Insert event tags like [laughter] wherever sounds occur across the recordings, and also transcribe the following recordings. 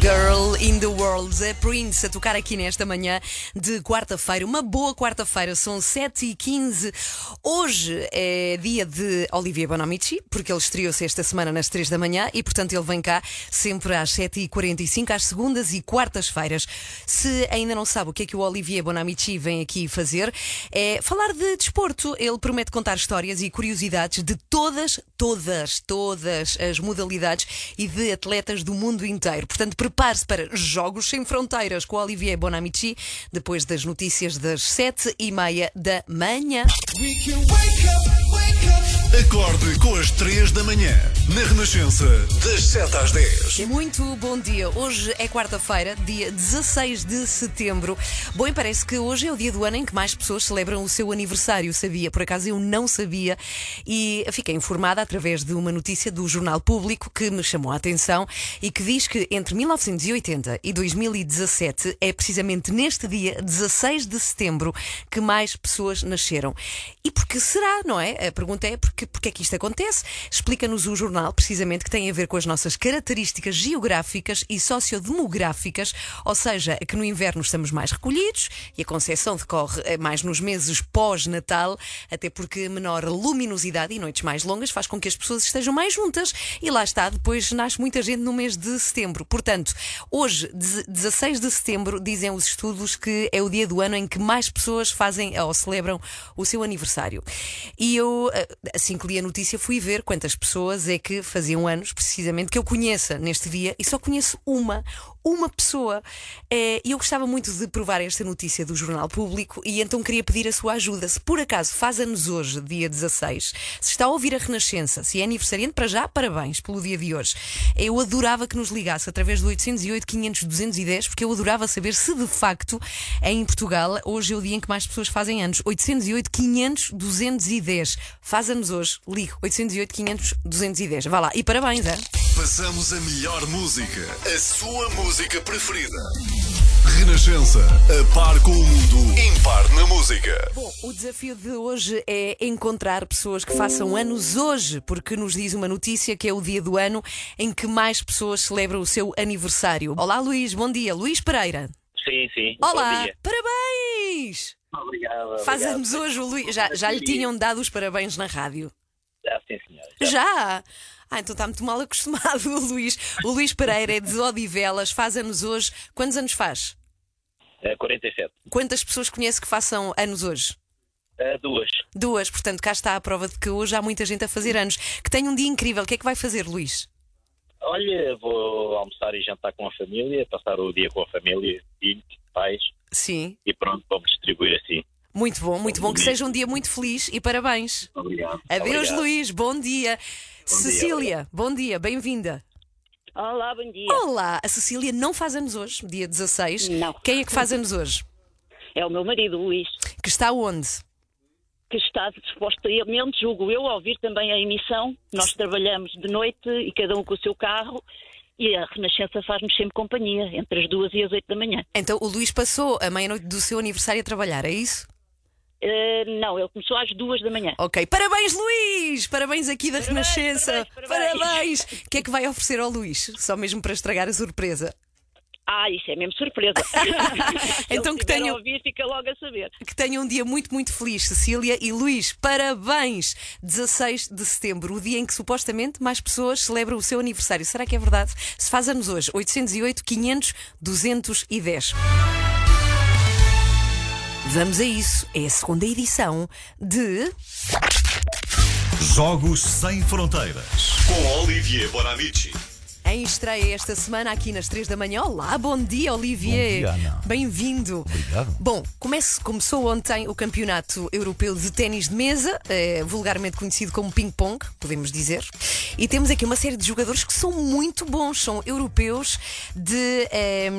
Girl in the World, a Prince a tocar aqui nesta manhã de quarta-feira. Uma boa quarta-feira, são 7h15. Hoje é dia de Olivier Bonamici, porque ele estreou-se esta semana nas 3 da manhã e, portanto, ele vem cá sempre às 7h45, às segundas e quartas-feiras. Se ainda não sabe o que é que o Olivier Bonamici vem aqui fazer, é falar de desporto. Ele promete contar histórias e curiosidades de todas, todas, todas as modalidades e de atletas do mundo inteiro. Portanto, prepare-se para Jogos Sem Fronteiras com Olivier Bonamici, depois das notícias das sete e meia da manhã. Acorde com as 3 da manhã na Renascença, das 7 às 10. Muito bom dia. Hoje é quarta-feira, dia 16 de setembro. Bom, e parece que hoje é o dia do ano em que mais pessoas celebram o seu aniversário, sabia? Por acaso eu não sabia e fiquei informada através de uma notícia do Jornal Público que me chamou a atenção e que diz que entre 1980 e 2017 é precisamente neste dia, 16 de setembro, que mais pessoas nasceram. E por que será, não é? A pergunta é porque, porque é que isto acontece? Explica-nos o jornal, precisamente, que tem a ver com as nossas características geográficas e sociodemográficas, ou seja, que no inverno estamos mais recolhidos e a concepção decorre eh, mais nos meses pós-Natal, até porque menor luminosidade e noites mais longas faz com que as pessoas estejam mais juntas e lá está, depois nasce muita gente no mês de setembro. Portanto, hoje, 16 de setembro, dizem os estudos que é o dia do ano em que mais pessoas fazem ou celebram o seu aniversário. E eu, eh, assim que li a notícia, fui ver quantas pessoas é que faziam anos, precisamente, que eu conheça neste dia e só conheço uma, uma pessoa. Eh, E eu gostava muito de provar esta notícia do Jornal Público e então queria pedir a sua ajuda. Se por acaso faz anos hoje, dia 16, se está a ouvir a Renascença, se é aniversariante, para já, parabéns pelo dia de hoje. Eu adorava que nos ligasse através do 808 500 210, porque eu adorava saber se de facto em Portugal hoje é o dia em que mais pessoas fazem anos. 808 500 210. Faz anos hoje, ligo. 808 500 210. Vá lá. E parabéns, é? Passamos a melhor música, a sua música preferida. Renascença, a par com o mundo, impar na música. Bom, o desafio de hoje é encontrar pessoas que façam anos hoje, porque nos diz uma notícia que é o dia do ano em que mais pessoas celebram o seu aniversário. Olá, Luís, bom dia. Luís Pereira. Sim, sim. Bom Olá, dia. parabéns! Obrigado. Faz obrigado. anos hoje o Luís. Já, já lhe tinham dado os parabéns na rádio? Ah, sim, senhora. Já. Já! Ah, então está muito mal acostumado [laughs] o Luís. O Luís Pereira é de Odivelas, faz anos hoje. Quantos anos faz? Ah, 47. Quantas pessoas conhece que façam anos hoje? Ah, duas. Duas, portanto, cá está a prova de que hoje há muita gente a fazer anos. Que tem um dia incrível. O que é que vai fazer, Luís? Olha, vou almoçar e jantar com a família, passar o dia com a família, filhos, pais Sim, e pronto, vamos distribuir assim. muito bom, muito bom. Que seja um dia muito feliz e parabéns. Obrigado. Adeus, Obrigado. Luís. Bom dia. Cecília, bom dia, bem-vinda. Olá, bom dia. Olá, a Cecília não faz anos hoje, dia 16. Não. Quem é que faz anos hoje? É o meu marido, Luís, Que está onde? que está supostamente, julgo eu, a ouvir também a emissão. Nós trabalhamos de noite e cada um com o seu carro e a Renascença faz-nos sempre companhia, entre as duas e as oito da manhã. Então, o Luís passou a meia-noite do seu aniversário a trabalhar, é isso? Eh, não, ele começou às duas da manhã. Ok. Parabéns, Luís! Parabéns aqui da Parabéns, Renascença! parabéns. O que é que vai oferecer ao Luís? Só mesmo para estragar a surpresa. Ah, isso é mesmo surpresa. [laughs] Então que tenham- ouvir, fica logo a saber. Que tenham um dia muito, muito feliz, Cecília e Luís. Parabéns! 16 de setembro, o dia em que supostamente mais pessoas celebram o seu aniversário. Será que é verdade? Se faz anos hoje, 808 500 210. Vamos a isso. É a segunda edição de. Jogos Sem Fronteiras com Olivier Bonamici. Em estreia esta semana aqui nas 3 da manhã. Olá, bom dia, Olivier. Bom dia, Ana. Bem-vindo. Obrigado. Bom, comece- começou ontem o Campeonato Europeu de Ténis de Mesa, eh, vulgarmente conhecido como ping-pong, podemos dizer. E temos aqui uma série de jogadores que são muito bons, são europeus de, eh,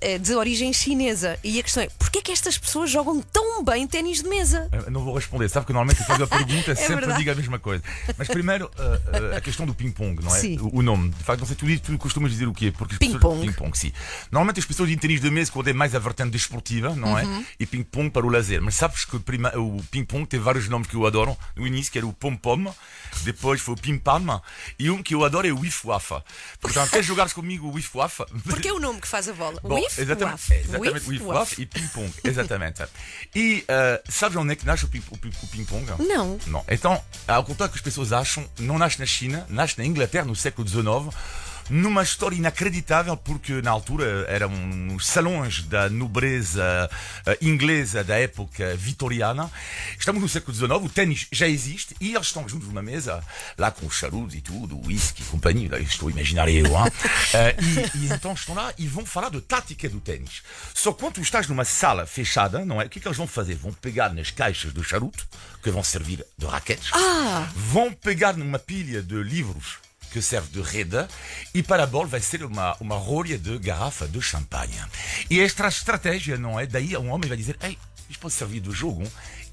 eh, de origem chinesa. E a questão é: porquê é que estas pessoas jogam tão bem ténis de mesa? Eu não vou responder, sabe que normalmente eu faço a [laughs] pergunta sempre verdade. digo a mesma coisa. Mas primeiro, uh, uh, a questão do ping-pong, não é? Sim. O, o nome. De facto, não sei, tu, tu costumas dizer o quê? Porque Ping-pong. Ping-pong, sim. Normalmente as pessoas dizem ténis de mesa quando é mais a vertente desportiva, não é? Uhum. E ping-pong para o lazer. Mas sabes que o, prima- o ping-pong tem vários nomes que eu adoro. No início, que era o pom-pom, depois foi o pim-pam, e um que eu adoro é o wif-wafa. Portanto, queres jogar comigo o wif-wafa? Porque é o nome que faz a bola. Bom, Whiff, exatamente, é, exatamente, waff e ping-pong, exatamente. E uh, sabes onde é que nasce o ping-pong? Não. Não. Então, ao contrário que as pessoas acham, não nasce na China, nasce na Inglaterra no século XIX, numa história inacreditável, porque na altura eram os salões da nobreza eh, inglesa da época vitoriana. Estamos no século XIX, o ténis já existe e eles estão juntos numa mesa, lá com os charutos e tudo, whisky e companhia, lá estou a imaginar eu, hein? [laughs] Eh, e, e então estão lá e vão falar de tática do ténis. Só quando estás numa sala fechada, não é? O que é que eles vão fazer? Vão pegar nas caixas do charuto, que vão servir de raquetes, vão pegar numa pilha de livros que serve de rede e para a bola vai ser uma, uma rolha de garrafa de champanhe. E esta estratégia, não é? Daí um homem vai dizer, ei, isto pode servir de jogo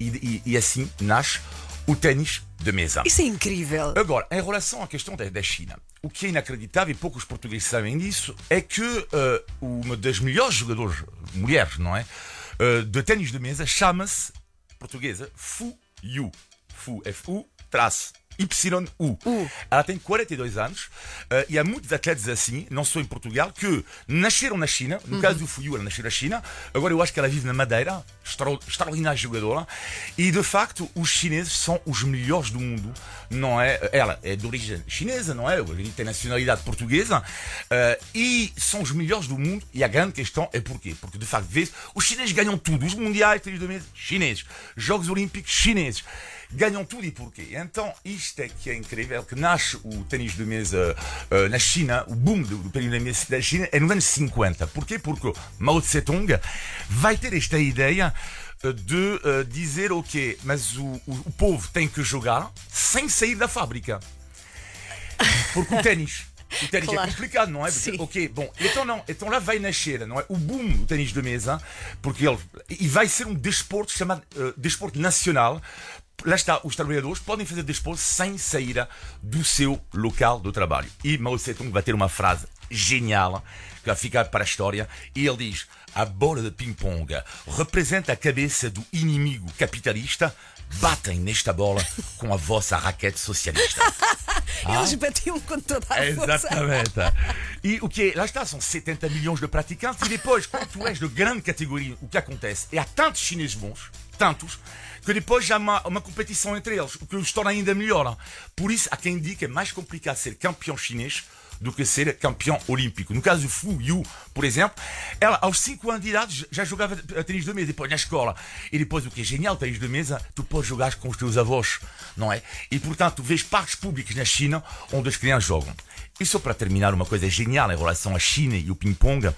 e, e, e assim nasce o ténis de mesa. Isso é incrível. Agora, em relação à questão da, da China, o que é inacreditável, e poucos portugueses sabem disso, é que eh, uma das melhores jogadoras, mulheres, não é? Eh, de ténis de mesa chama-se, portuguesa, Fu Yu. Fu, F-U, traço. Y-U. Ela tem 42 anos eh, e há muitos atletas assim, não só em Portugal, que nasceram na China. No caso do Fuyu, ela nasceu na China. Agora eu acho que ela vive na Madeira, extra- extraordinária jogadora. E de facto, os chineses são os melhores do mundo, não é? Ela é de origem chinesa, não é? Ele tem nacionalidade portuguesa. eh, e são os melhores do mundo. E a grande questão é porquê? Porque de facto, vês, os chineses ganham tudo. Os mundiais, tênis de mesa, chineses. Jogos Olímpicos, chineses ganham tudo e porquê? Então, isto é que é incrível, que nasce o ténis de mesa eh, na China, o boom do, do ténis de mesa da China é nos anos 50. Porquê? Porque Mao Tse-tung vai ter esta ideia de eh, dizer, ok, mas o, o, o povo tem que jogar sem sair da fábrica. Porque o ténis... O ténis Claro. é complicado, não é? Porque, Sim. ok, bom, então não, então lá vai nascer, não é? O boom do ténis de mesa, porque ele e vai ser um desporto chamado eh, desporto nacional. Lá está, os trabalhadores podem fazer desporto sem sair do seu local do trabalho. E Mao Tse-tung vai ter uma frase genial que vai ficar para a história. E ele diz: a bola de ping-pong representa a cabeça do inimigo capitalista. Batem nesta bola com a vossa raquete socialista. [laughs] Eles batiam com toda a força. Exatamente. E o que é, lá está, são 70 milhões de praticantes. E depois, quando tu és de grande categoria, o que acontece é há tantos chineses bons, tantos, que depois há uma, uma competição entre eles, o que os torna ainda melhor. Por isso, há quem diga que é mais complicado ser campeão chinês do que ser campeão olímpico. No caso do Fu Yu, por exemplo, ela aos 5 anos de idade já jogava tênis de mesa, depois na escola. E depois o que é genial, tênis de mesa, tu podes jogar com os teus avós, não é? E portanto, vês parques públicos na China onde as crianças jogam. E só para terminar, uma coisa genial em relação à China e o ping-pong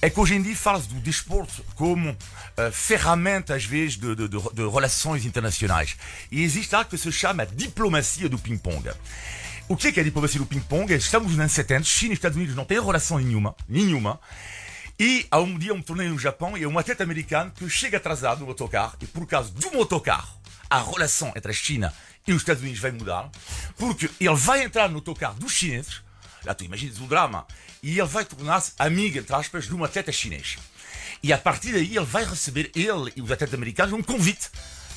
é que hoje em dia fala-se do desporto como eh, ferramenta, às vezes, de, de- de- de relações internacionais. E existe algo que se chama diplomacia do ping-pong. O que é, que é diplomacia do ping-pong? Estamos nos anos 70, China e Estados Unidos não têm relação nenhuma, nenhuma. E há um dia um torneio no Japão e é um atleta americano que chega atrasado no autocarro e por causa do autocarro a relação entre a China e os Estados Unidos vai mudar porque ele vai entrar no autocarro dos chineses, lá tu imaginas o drama, e ele vai tornar-se amigo, entre aspas, de um atleta chinês. E a partir daí ele vai receber, ele e os atletas americanos, um convite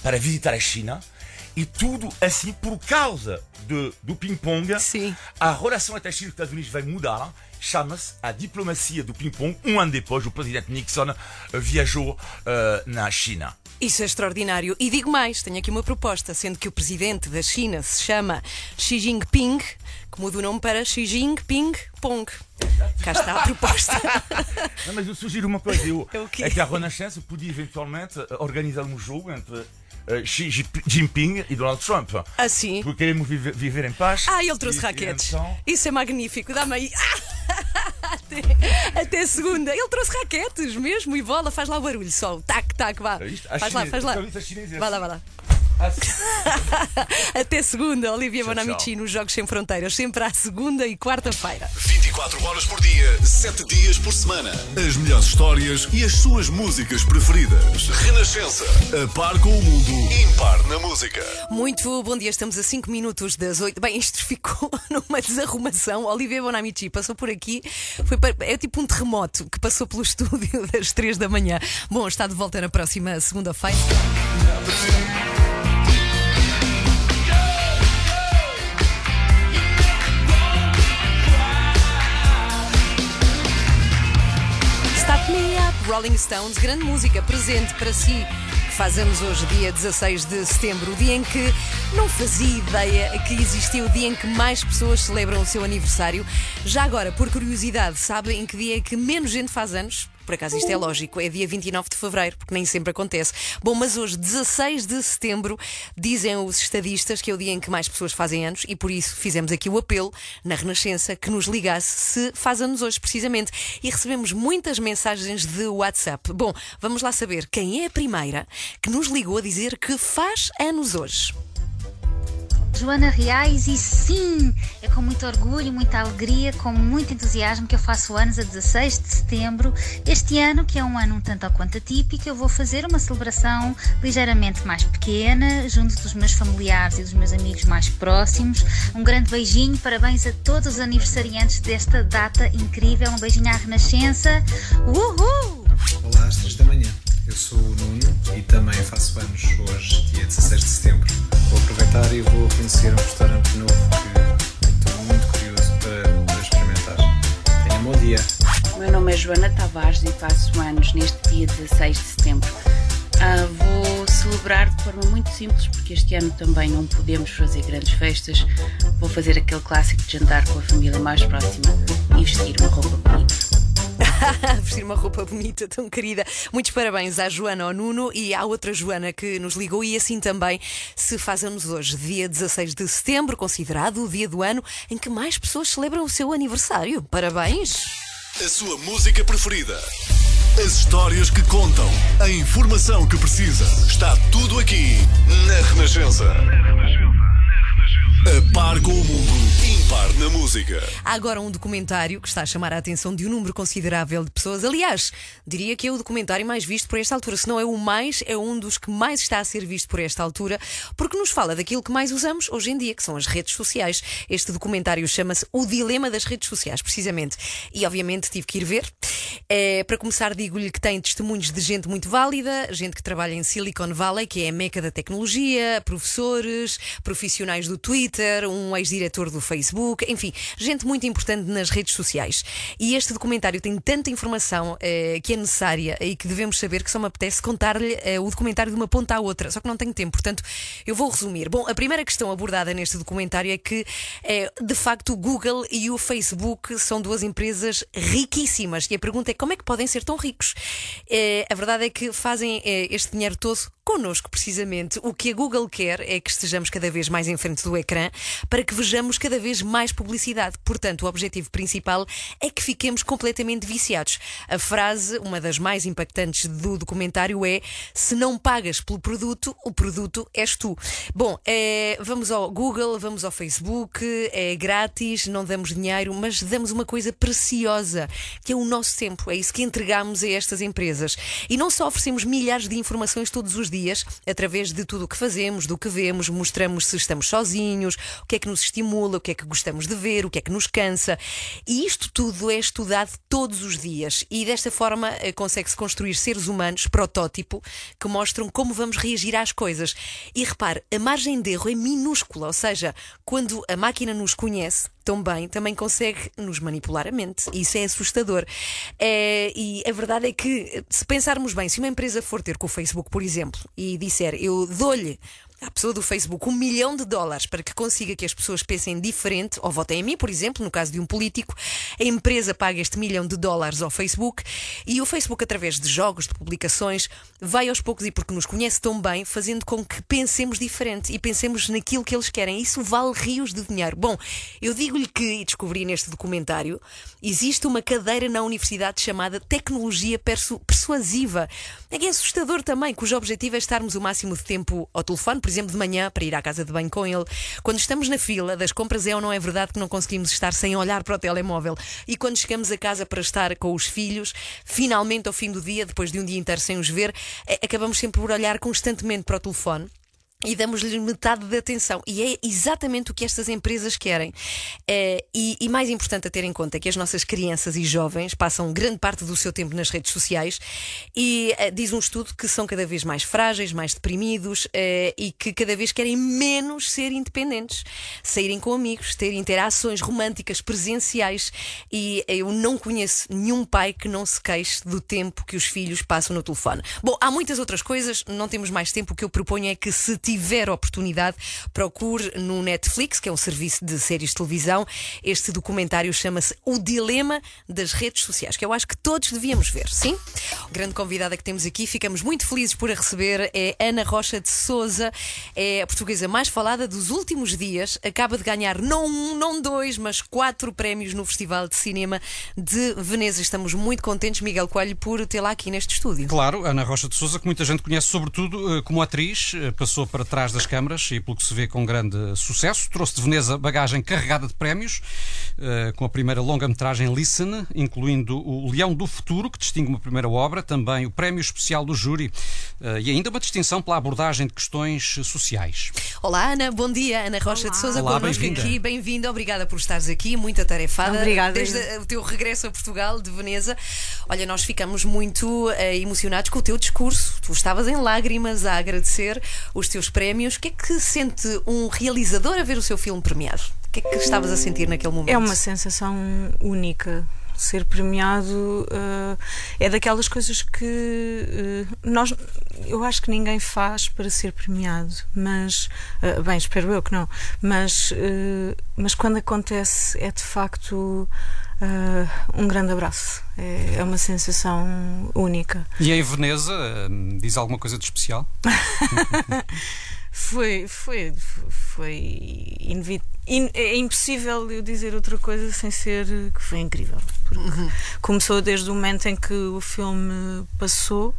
para visitar a China e tudo assim por causa de, do ping-pong. Sim. A relação entre a China e os Estados Unidos vai mudar. Chama-se a diplomacia do ping-pong. Um ano depois, o presidente Nixon eh, viajou eh, na China. Isso é extraordinário. E digo mais, tenho aqui uma proposta, sendo que o presidente da China se chama Xi Jinping, que muda o nome para Xi Jinping Pong. Cá está a [laughs] proposta. Não, mas eu sugiro uma coisa. Eu, [laughs] É é que a Renascença podia eventualmente eh, organizar um jogo entre eh, Xi Jinping e Donald Trump. Assim. Porque queremos viver, viver em paz. Ah, ele trouxe E- e raquetes. então- Isso é magnífico. Dá-me aí. [laughs] Ah! Até segunda. Ele trouxe raquetes mesmo e bola, faz lá o barulho só. Tac, tac, vá. É isto? Faz lá, faz lá. Chinesa? Vai lá, vai lá. [laughs] Até segunda, Olivia Bonamici nos Jogos Sem Fronteiras, sempre à segunda e quarta-feira. 24 horas por dia, 7 dias por semana. As melhores histórias e as suas músicas preferidas. Renascença. A par com o mundo. Impar na música. Muito bom dia, estamos a 5 minutos das 8. Bem, isto ficou [laughs] numa desarrumação. Olivia Bonamici passou por aqui, foi para- é tipo um terremoto que passou pelo [laughs] estúdio das 3 da manhã. Bom, está de volta na próxima segunda-feira. Rolling Stones, grande música presente para si. Fazemos hoje, dia 16 de setembro, o dia em que não fazia ideia que existia o dia em que mais pessoas celebram o seu aniversário. Já agora, por curiosidade, sabe em que dia é que menos gente faz anos? Por acaso isto é lógico, é dia 29 de fevereiro, porque nem sempre acontece. Bom, mas hoje, 16 de setembro, dizem os estadistas que é o dia em que mais pessoas fazem anos e por isso fizemos aqui o apelo na Renascença que nos ligasse se faz anos hoje, precisamente. E recebemos muitas mensagens de WhatsApp. Bom, vamos lá saber quem é a primeira que nos ligou a dizer que faz anos hoje. Joana Reais e sim, é com muito orgulho, muita alegria, com muito entusiasmo que eu faço anos a 16 de setembro. Este ano, que é um ano um tanto ou quanto atípico, eu vou fazer uma celebração ligeiramente mais pequena, junto dos meus familiares e dos meus amigos mais próximos. Um grande beijinho, parabéns a todos os aniversariantes desta data incrível. Um beijinho à Renascença. Uhul! Olá, às 3 da manhã. Eu sou o Nuno e também faço anos hoje, dia 16 de setembro. Vou aproveitar e vou conhecer um restaurante novo que estou muito curioso para, para experimentar. Tenha um bom dia. Meu nome é Joana Tavares e faço anos neste dia 16 de setembro. Ah, vou celebrar de forma muito simples porque este ano também não podemos fazer grandes festas. Vou fazer aquele clássico de jantar com a família mais próxima e vestir uma roupa bonita. [laughs] Vestir uma roupa bonita, tão querida. Muitos parabéns à Joana, ao Nuno e à outra Joana que nos ligou. E assim também se faz anos hoje, dia 16 de setembro, considerado o dia do ano em que mais pessoas celebram o seu aniversário. Parabéns! A sua música preferida. As histórias que contam. A informação que precisa. Está tudo aqui na Renascença. A par com o mundo. Impar na música. Há agora um documentário que está a chamar a atenção de um número considerável de pessoas. Aliás, diria que é o documentário mais visto por esta altura. Se não é o mais, é um dos que mais está a ser visto por esta altura, porque nos fala daquilo que mais usamos hoje em dia, que são as redes sociais. Este documentário chama-se O Dilema das Redes Sociais, precisamente. E obviamente tive que ir ver. Eh, para começar, digo-lhe que tem testemunhos de gente muito válida, gente que trabalha em Silicon Valley, que é a meca da tecnologia, professores, profissionais do Twitter, um ex-diretor do Facebook, enfim, gente muito importante nas redes sociais. E este documentário tem tanta informação eh, que é necessária e que devemos saber que só me apetece contar-lhe eh, o documentário de uma ponta à outra, só que não tenho tempo, portanto eu vou resumir. Bom, a primeira questão abordada neste documentário é que, eh, de facto, o Google e o Facebook são duas empresas riquíssimas. E a pergunta é como é que podem ser tão ricos? Eh, a verdade é que fazem este dinheiro todo connosco, precisamente. O que a Google quer é que estejamos cada vez mais em frente do ecrã para que vejamos cada vez mais publicidade. Portanto, o objetivo principal é que fiquemos completamente viciados. A frase, uma das mais impactantes do documentário, é: se não pagas pelo produto, o produto és tu. Bom, eh, vamos ao Google, vamos ao Facebook, é grátis, não damos dinheiro, mas damos uma coisa preciosa, que é o nosso tempo. É isso que entregamos a estas empresas. E não só oferecemos milhares de informações todos os dias, através de tudo o que fazemos, do que vemos, mostramos se estamos sozinhos, o que é que nos estimula, o que é que gostamos de ver, o que é que nos cansa. E isto tudo é estudado todos os dias. E desta forma eh, consegue-se construir seres humanos, protótipo, que mostram como vamos reagir às coisas. E repare, a margem de erro é minúscula, ou seja, quando a máquina nos conhece, tão bem, também consegue nos manipular a mente. Isso é assustador. É, e a verdade é que, se pensarmos bem, se uma empresa for ter com o Facebook, por exemplo, e disser eu dou-lhe à pessoa do Facebook um milhão de dólares para que consiga que as pessoas pensem diferente ou votem em mim, por exemplo, no caso de um político, a empresa paga este milhão de dólares ao Facebook e o Facebook, através de jogos, de publicações, vai aos poucos e porque nos conhece tão bem, fazendo com que pensemos diferente e pensemos naquilo que eles querem. Isso vale rios de dinheiro. Bom, eu digo-lhe que, e descobri neste documentário, existe uma cadeira na universidade chamada Tecnologia Persu Persuasiva. É é assustador também, cujo objetivo é estarmos o máximo de tempo ao telefone, por exemplo, de manhã, para ir à casa de banho com ele. Quando estamos na fila das compras, é ou não é verdade que não conseguimos estar sem olhar para o telemóvel. E quando chegamos a casa para estar com os filhos, finalmente ao fim do dia, depois de um dia inteiro sem os ver, acabamos sempre por olhar constantemente para o telefone e damos-lhe metade da atenção. E é exatamente o que estas empresas querem. Eh, e, e, mais importante a ter em conta é que as nossas crianças e jovens passam grande parte do seu tempo nas redes sociais e uh, diz um estudo que são cada vez mais frágeis, mais deprimidos uh, e que cada vez querem menos ser independentes, saírem com amigos, ter interações românticas presenciais. E eu não conheço nenhum pai que não se queixe do tempo que os filhos passam no telefone. Bom, há muitas outras coisas, não temos mais tempo. O que eu proponho é que se tiver oportunidade, procure no Netflix, que é um serviço de séries de televisão. Este documentário chama-se O Dilema das Redes Sociais, que eu acho que todos devíamos ver, sim? A grande convidada que temos aqui, ficamos muito felizes por a receber, é Ana Rocha de Souza, é a portuguesa mais falada dos últimos dias, acaba de ganhar não um, não dois, mas quatro prémios no Festival de Cinema de Veneza. Estamos muito contentes, Miguel Coelho, por tê-la aqui neste estúdio. Claro, Ana Rocha de Souza, que muita gente conhece sobretudo eh, como atriz, eh, passou para trás das câmaras e, pelo que se vê, com grande sucesso. Trouxe de Veneza bagagem carregada de prémios, uh, com a primeira longa-metragem Listen, incluindo o Leão do Futuro, que distingue uma primeira obra, também o Prémio Especial do Júri uh, e ainda uma distinção pela abordagem de questões sociais. Olá, Ana, bom dia. Ana Rocha Olá. de Souza Olá, connosco bem-vinda. aqui. Bem-vinda, obrigada por estares aqui, muito atarefada. Obrigada. Desde o teu regresso a Portugal, de Veneza. Olha, nós ficamos muito eh, emocionados com o teu discurso. Tu estavas em lágrimas a agradecer os teus prémios. O que é que sente um realizador a ver o seu filme premiado? O que é que estavas a sentir naquele momento? É uma sensação única. Ser premiado eh, é daquelas coisas que eh, nós, eu acho que ninguém faz para ser premiado, mas, eh, bem, espero eu que não, mas, mas quando acontece é de facto eh, um grande abraço. É, é uma sensação única. E em Veneza, eh, diz alguma coisa de especial? [laughs] Foi, foi, foi inevi- in- é impossível eu dizer outra coisa sem ser que foi incrível. Porque começou desde o momento em que o filme passou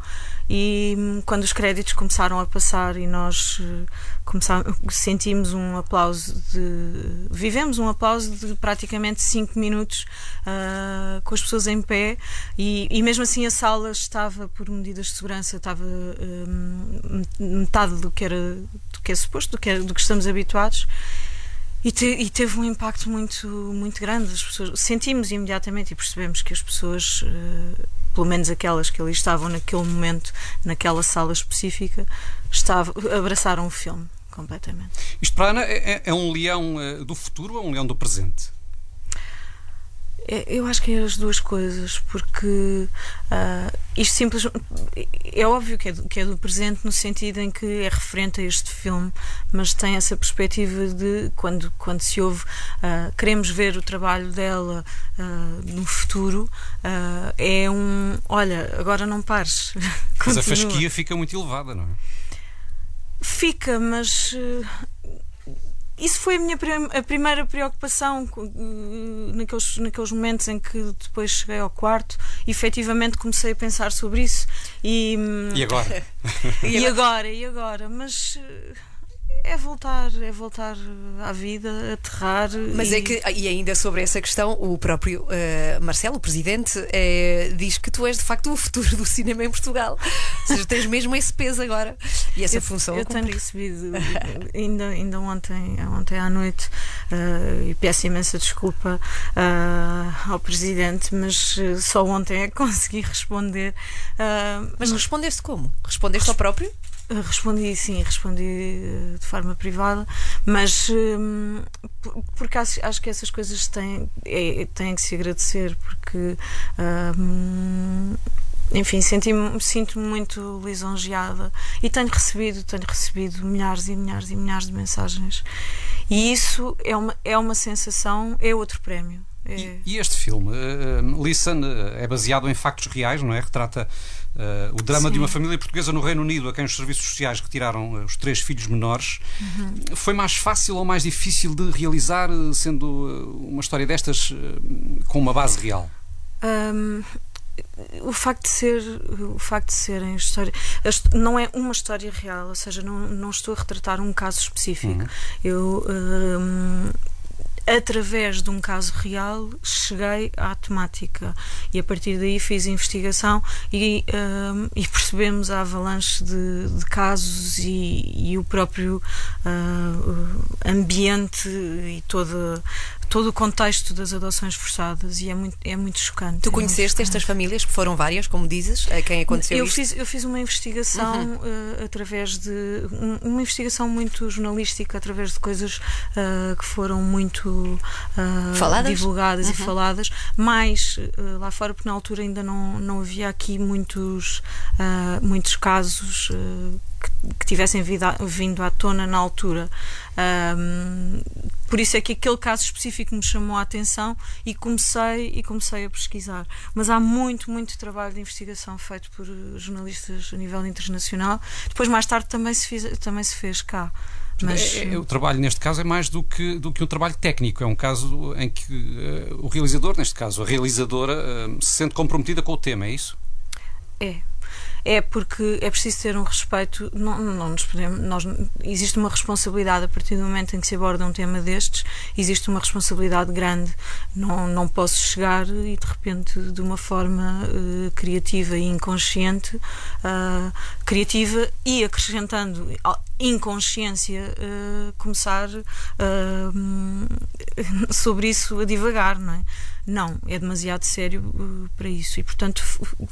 e hum, quando os créditos começaram a passar e nós eh, começá- sentimos um aplauso de. Vivemos um aplauso de praticamente 5 minutos ah, com as pessoas em pé e, e mesmo assim a sala estava, por medidas de segurança, estava hum, metade do que era do que é suposto, do que, é- do que estamos habituados. E, te- e teve um impacto muito, muito grande. As pessoas, sentimos imediatamente e percebemos que as pessoas, eh, pelo menos aquelas que ali estavam naquele momento, naquela sala específica, estavam, abraçaram o filme completamente. Isto para Ana é, é- é um leão eh, do futuro ou um leão do presente? É, Eu acho que é as duas coisas, porque ah, isto simplesmente é óbvio que é, do, que é do presente no sentido em que é referente a este filme, mas tem essa perspectiva de quando, quando se ouve ah, queremos ver o trabalho dela ah, no futuro, é um olha, agora não pares. [laughs] Mas a fasquia fica muito elevada, não é? Fica, mas isso foi a minha prim- a primeira preocupação eh, naqueles, naqueles momentos em que depois cheguei ao quarto e efetivamente comecei a pensar sobre isso e, hum, E agora? [laughs] e agora, e agora, mas eh, é voltar, é voltar à vida, aterrar. Mas e... é que, e ainda sobre essa questão, o próprio eh, Marcelo, o presidente, eh, diz que tu és de facto o futuro do cinema em Portugal. Ou seja, tens mesmo esse peso agora e essa eu, função eu tenho recebido ainda, ainda ontem, ontem à noite eh, e peço imensa desculpa ao Presidente, mas só ontem é que consegui responder. Mas respondeste como? Respondeste ao próprio? Respondi sim, respondi uh, de forma privada, mas hum, por- porque acho, que essas coisas têm, é- têm que se agradecer, porque hum, enfim, senti-me- sinto-me muito lisonjeada e tenho recebido, tenho recebido milhares e milhares e milhares de mensagens. E isso é uma, é uma sensação, é outro prémio. É- E este filme, uh, é baseado em factos reais, não é? Retrata uh, o drama Sim. de uma família portuguesa no Reino Unido a quem os serviços sociais retiraram uh, os três filhos menores. Uhum. Foi mais fácil ou mais difícil de realizar, uh, sendo uma história destas com uma base real? Hum, o facto de ser o facto de serem história não é uma história real ou seja não, não estou a retratar um caso específico eu hum, através de um caso real cheguei à temática. E a partir daí fiz investigação e, hum, e percebemos a avalanche de, de casos e, e o próprio ah, ambiente e todo todo o contexto das adoções forçadas e é muito é muito chocante Tu é conheceste estas famílias, que foram várias, como dizes, a quem aconteceu Eu isto? fiz, eu fiz uma investigação Uhum. eh, através de. um- uma investigação muito jornalística, através de coisas eh, que foram muito eh, Faladas? divulgadas e Uhum. faladas, mais eh, lá fora, porque na altura ainda não, não havia aqui muitos, muitos casos. Que, que tivessem vindo à, vindo à tona na altura. Ahm, por isso é que aquele caso específico me chamou a atenção e comecei e comecei a pesquisar. Mas há muito, muito trabalho de investigação feito por jornalistas a nível internacional. Depois, mais tarde, também se, fiz, também se fez cá. Mas, É- é- o trabalho neste caso é mais do que, do que um trabalho técnico, é um caso em que uh, o realizador, neste caso a realizadora, uh, se sente comprometida com o tema, é isso? É. É porque é preciso ter um respeito. Não, não nos podemos, nós, existe uma responsabilidade a partir do momento em que se aborda um tema destes, existe uma responsabilidade grande. Não, não posso chegar e de repente, de uma forma eh, criativa e inconsciente, ah, criativa e acrescentando inconsciência, eh, começar [laughs] sobre isso a divagar, não é? Não, é demasiado sério uh, para isso e, portanto,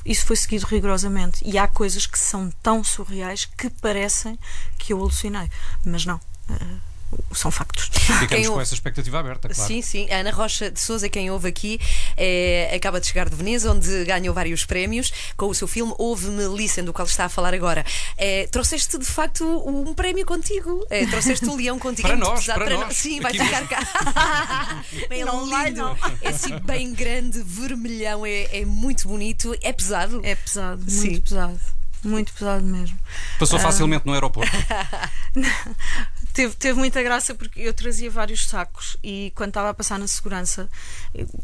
isso foi seguido rigorosamente. E há coisas que são tão surreais que parecem que eu alucinei, mas não. uh, são factos. Ficamos Quem com ouve- essa expectativa aberta, claro. Sim, sim. A Ana Rocha de Souza, quem ouve aqui, é, acaba de chegar de Veneza, onde ganhou vários prémios com o seu filme Ouve-me Listen, do qual está a falar agora. É, trouxeste de facto um prémio contigo. É, trouxeste o leão contigo. Para É muito nós, pesado para no- nós. Sim, vai Aqui ficar cá. [laughs] é Não vai, lindo. não. É assim bem grande, vermelhão, é, é muito bonito. É pesado. É pesado, muito Sim. pesado. Muito pesado mesmo. Passou Ah. facilmente no aeroporto. [laughs] [laughs] Teve, teve muita graça porque eu trazia vários sacos e quando estava a passar na segurança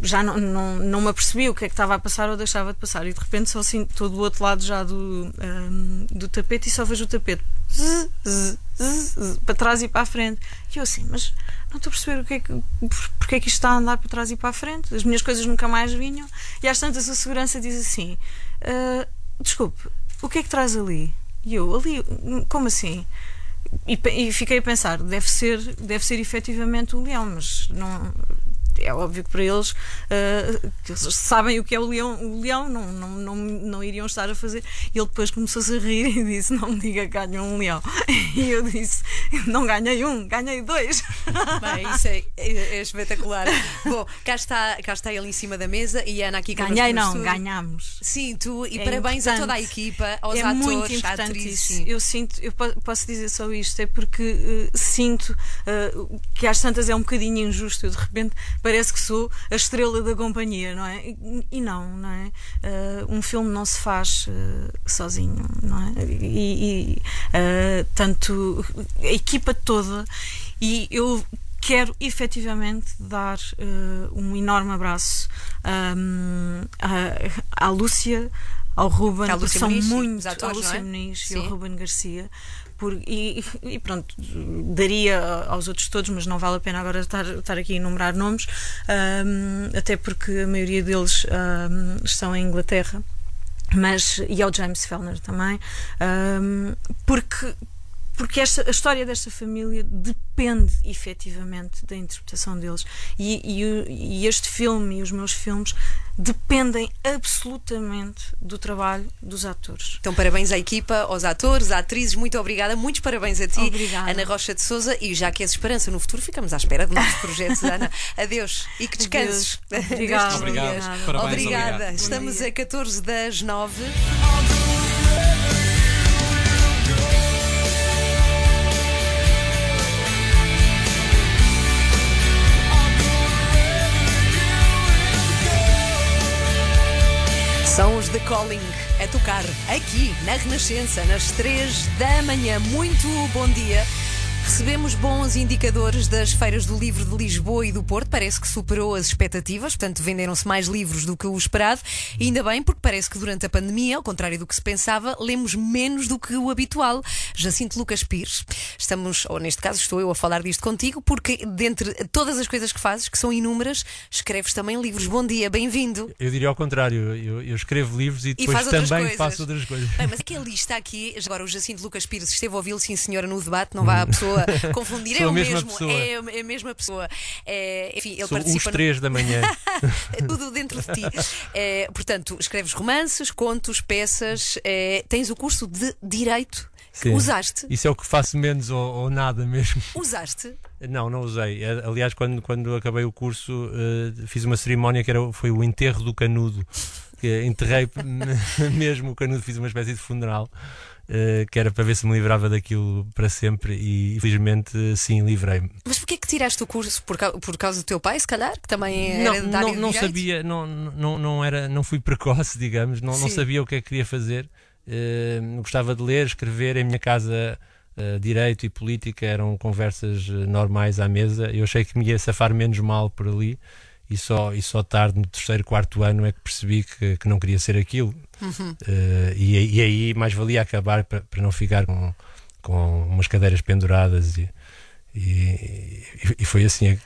já não, não, não me apercebia o que é que estava a passar ou deixava de passar. E de repente só assim, estou do outro lado já do, ahm, do tapete e só vejo o tapete zzz, zzz, zzz, para trás e para a frente. E eu assim, mas não estou a perceber o que é que, por- porque é que isto está a andar para trás e para a frente. As minhas coisas nunca mais vinham. E às tantas a segurança diz assim: "Ah, desculpe, o que é que traz ali? E eu, ali, como assim? E, e fiquei a pensar, deve ser, deve ser efetivamente o leão, mas não. É óbvio que para eles, ah, que eles sabem o que é o leão, o leão não, não, não, não iriam estar a fazer. E ele depois começou-se a rir e disse: Não me diga que ganhou um leão. [laughs] E eu disse: Não ganhei um, ganhei dois. Bem, isso é, é- é espetacular. Bom, cá está, cá está ele em cima da mesa e a Ana aqui Ganhei, não, ganhámos. Sim, tu, e É parabéns a toda a importante. equipa, aos é atores, muito importante atrizes. isso. sim. Eu sinto, eu po- posso dizer só isto, é porque eh, sinto eh, que às tantas é um bocadinho injusto. Eu de repente parece que sou a estrela da companhia, não é? E, e não, não é? Eh, um filme não se faz sozinho, não é? E, e, tanto a equipa toda e eu quero efetivamente dar eh, um enorme abraço ahm, à, à Lúcia, ao Ruben, À porque Lúcia são Muniz, muito atores, à Lúcia é? Muniz e Sim. ao Ruben Garcia. Por, e, e pronto, daria aos outros todos, mas não vale a pena agora estar, estar aqui a enumerar nomes, ahm, até porque a maioria deles ahm, estão em Inglaterra mas e ao James Fellner também, ahm, porque porque esta, a história desta família depende efetivamente da interpretação deles e, e, e este filme e os meus filmes dependem absolutamente do trabalho dos atores. Então, parabéns à equipa, aos atores, às atrizes, muito obrigada. Muitos parabéns a ti, Obrigada. Ana Rocha de Souza. E já que és esperança no futuro, ficamos à espera de novos projetos, [laughs] Ana. Adeus e que descanses. Adeus. Obrigada. Obrigado. Parabéns, Obrigada. obrigado. Estamos a 14 das 9. São os The Calling a tocar aqui na Renascença, nas 3 da manhã. Muito bom dia. Recebemos bons indicadores das feiras do livro de Lisboa e do Porto. Parece que superou as expectativas, portanto, venderam-se mais livros do que o esperado. E ainda bem, porque parece que durante a pandemia, ao contrário do que se pensava, lemos menos do que o habitual. Jacinto Lucas Pires. Estamos, ou neste caso, estou eu a falar disto contigo, porque dentre todas as coisas que fazes, que são inúmeras, escreves também livros. Bom dia, bem-vindo. Eu diria ao contrário, eu, eu escrevo livros e depois outras também coisas. faço outras coisas. Bem, mas que a lista aqui, agora o Jacinto Lucas Pires esteve a ouvi-lo, sim senhora, no debate, não vá a [laughs] pessoa confundir, Sou é o mesmo, pessoa. é a- é a mesma pessoa. É, enfim, ele Sou os participa. no- três da manhã. [laughs] É tudo dentro de ti. É, portanto, escreves romances, contos, peças, é, tens o curso de Direito. Sim. Usaste? Isso é o que faço menos ou, ou nada mesmo. Usaste? Não, não usei. Eh, Aliás, quando, quando acabei o curso, eh, fiz uma cerimónia que era, foi o enterro do canudo. Que enterrei [laughs] mesmo o canudo, fiz uma espécie de funeral. Eh, que era para ver se me livrava daquilo para sempre e infelizmente sim, livrei-me. Mas porquê que tiraste o curso? Por, por causa do teu pai, se calhar? Que também era não, área não, não sabia, não, não, não, era, não fui precoce, [laughs] digamos, não, não sabia o que é que queria fazer. Eh, gostava de ler, escrever. Em minha casa, eh, direito e política eram conversas normais à mesa. Eu achei que me ia safar menos mal por ali. E só, e só tarde, no terceiro, quarto ano, é que percebi que, que não queria ser aquilo. Uhum. Eh, e, aí- e aí mais valia acabar para, para não ficar com, com umas cadeiras penduradas. E, e, e foi assim.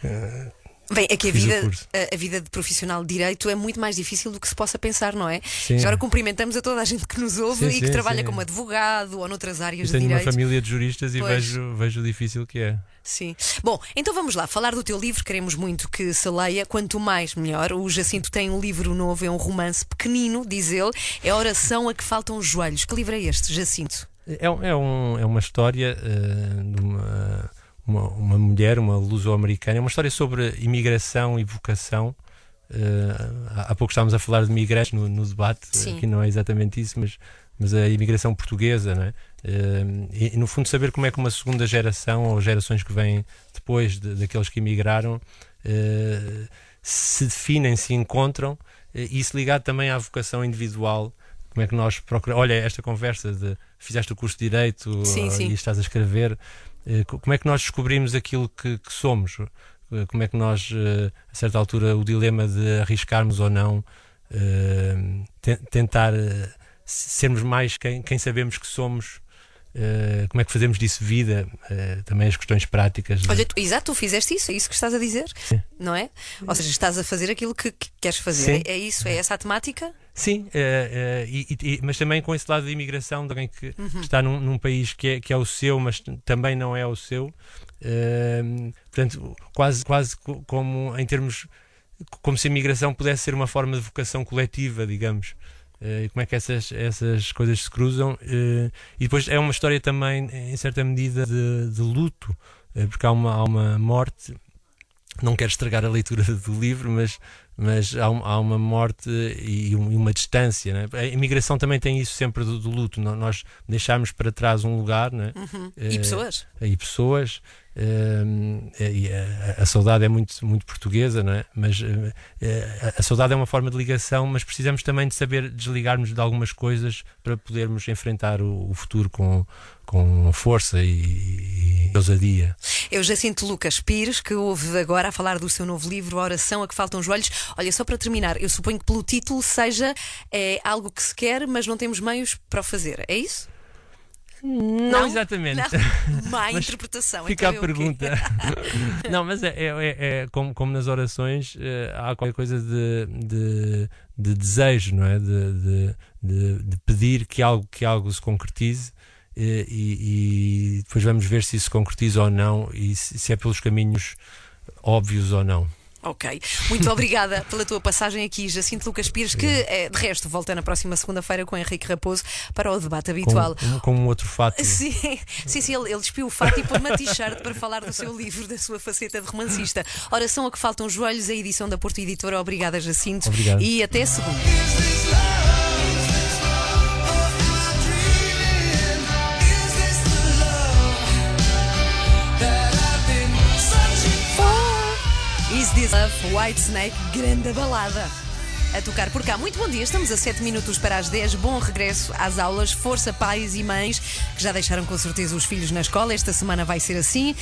Bem, é que a vida, a, a vida de profissional de direito é muito mais difícil do que se possa pensar, não é? Sim. Já agora cumprimentamos a toda a gente que nos ouve Sim, e que sim, trabalha sim. como advogado ou noutras áreas Eu de tenho uma direito. família de juristas e Pois. vejo, vejo o difícil que é. Sim. Bom, então vamos lá, falar do teu livro, queremos muito que se leia, quanto mais melhor. O Jacinto tem um livro novo, é um romance pequenino, diz ele, é a oração a que faltam os joelhos. Que livro é este, Jacinto? É, é, um, é uma história eh, de uma, uma, uma mulher, uma luso-americana. É uma história sobre imigração e vocação. Eh, há há pouco estávamos a falar de migrantes no, no debate, Sim. aqui não é exatamente isso, mas, mas a imigração portuguesa, não é? Eh, e, no fundo saber como é que uma segunda geração ou gerações que vêm depois de- daqueles que imigraram eh, se definem, se encontram eh, e isso ligado também à vocação individual como é que nós procuramos olha esta conversa de fizeste o curso de Direito Sim, eh, sim. e estás a escrever eh, como é que nós descobrimos aquilo que, que somos? Eh, como é que nós eh, a certa altura o dilema de arriscarmos ou não eh, te- tentar eh, sermos mais quem, quem sabemos que somos eh, como é que fazemos disso vida eh, também as questões práticas Olha, tu, exato, tu fizeste isso, é isso que estás a dizer, não é? Ou seja, estás a fazer aquilo que, que queres fazer. Sim. É, é isso, é essa a temática? Sim, eh, e- e- mas também com esse lado de imigração, de alguém que Uhum. está num, num país que é, que é o seu, mas também não é o seu. Eh, portanto, quase, quase co- como em termos. como se a imigração pudesse ser uma forma de vocação coletiva, digamos. Eh, e como é que essas, essas coisas se cruzam. eh, e depois é uma história também, em certa medida, de, de luto, eh, porque há uma, há uma morte não quero estragar a leitura [laughs] do livro, mas, mas há, um- há uma morte e, um- e uma distância. Né? A imigração também tem isso sempre do, do luto. Nós deixamos para trás um lugar né? Uhum. E pessoas? e pessoas. E a, saudade é muito, muito portuguesa, não é? mas eh, a, saudade é uma forma de ligação, mas precisamos também de saber desligarmos de algumas coisas para podermos enfrentar o, futuro com, com força e, ousadia. É o Jacinto Lucas Pires, que ouve agora a falar do seu novo livro, A Oração a que Faltam Joelhos. Olha, só para terminar, eu suponho que pelo título seja é, algo que se quer, mas não temos meios para o fazer. É isso? Não, exatamente. Não. [laughs] Má interpretação. Fica então a é pergunta. [laughs] não, mas é, é- é- é como, como nas orações eh, há qualquer coisa de, de, de desejo, não é? De, de, de- de pedir que algo, que algo se concretize eh, e, e depois vamos ver se isso se concretiza ou não e se, se é pelos caminhos óbvios ou não. Ok. Muito obrigada pela tua passagem aqui, Jacinto Lucas Pires, que eh, de resto volta na próxima segunda-feira com Henrique Raposo para o debate habitual. Com, com um outro fato. [laughs] Sim, sim, sim, ele, ele despiu o fato e pôs uma t-shirt para falar do seu livro, da sua faceta de romancista. Ora, são a que faltam joelhos, a edição da Porto Editora. Obrigada, Jacinto. Obrigado. E até segunda. This Love, White Snake, grande balada. A tocar por cá. Muito bom dia, estamos a 7 minutos para as 10. Bom regresso às aulas. Força, pais e mães, que já deixaram com certeza os filhos na escola. Esta semana vai ser assim.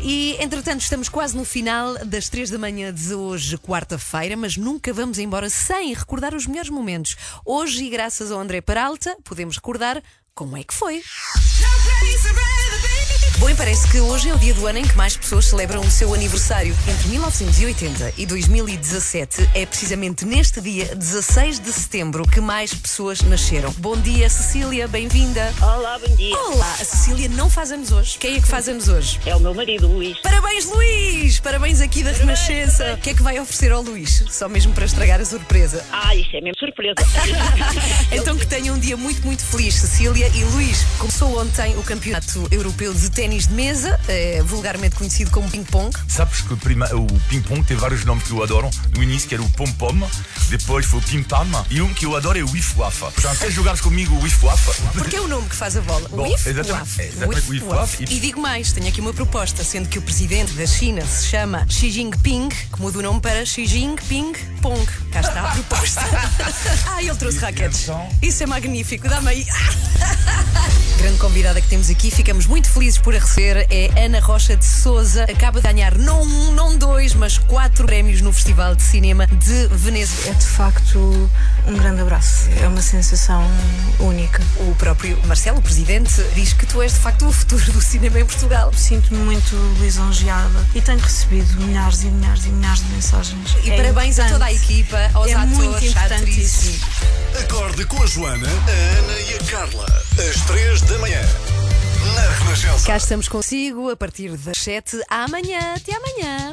E, entretanto, estamos quase no final das 3 da manhã de hoje, quarta-feira, mas nunca vamos embora sem recordar os melhores momentos. Hoje, e graças ao André Peralta, podemos recordar como é que foi. Bom, e parece que hoje é o dia do ano em que mais pessoas celebram o seu aniversário. Entre 1980 e 2017 é precisamente neste dia, 16 de setembro, que mais pessoas nasceram. Bom dia, Cecília, bem-vinda. Olá, bom dia. Olá, a Cecília não faz anos hoje. Quem é que faz anos hoje? É o meu marido, Luís. Parabéns, Luís! Parabéns aqui da Renascença. O que é que vai oferecer ao Luís? Só mesmo para estragar a surpresa. Ah, isso é mesmo surpresa. [laughs] Então que tenha um dia muito, muito feliz, Cecília. E Luís, começou ontem o Campeonato Europeu de Ténis de Mesa, eh, vulgarmente conhecido como ping-pong. Sabes que prima, o ping-pong tem vários nomes que eu adoro. No início que era o pom-pom, depois foi o pim-pam, e um que eu adoro é o wif-waf. Portanto, quer jogares comigo o wif-waf? Porque é o nome que faz a bola. Bom, Wif exatamente, Waf. é exatamente, Wif Wif Waf. Waf. E digo mais, tenho aqui uma proposta, sendo que o presidente da China se chama Xi Jinping, que muda o nome para Xi Jinping Pong. Cá está a proposta. [laughs] ah, ele trouxe raquetes. Isso é magnífico, dá-me aí. [laughs] Grande convidada que temos aqui, ficamos muito felizes por a receber, é Ana Rocha de Souza. Acaba de ganhar não um, não dois, mas quatro prémios no Festival de Cinema de Veneza. É de facto um grande abraço. É uma sensação única. O próprio Marcelo, o presidente, diz que tu és de facto o futuro do cinema em Portugal. Sinto-me muito lisonjeada e tenho recebido milhares e milhares e milhares de mensagens. E É parabéns a toda a importante. equipa, aos é atores, muito importante atrizes. isso. Acorde com a Joana, a Ana e a Carla. Às 3 da manhã. Na Renascença. Cá estamos consigo a partir das 7 amanhã. Até amanhã.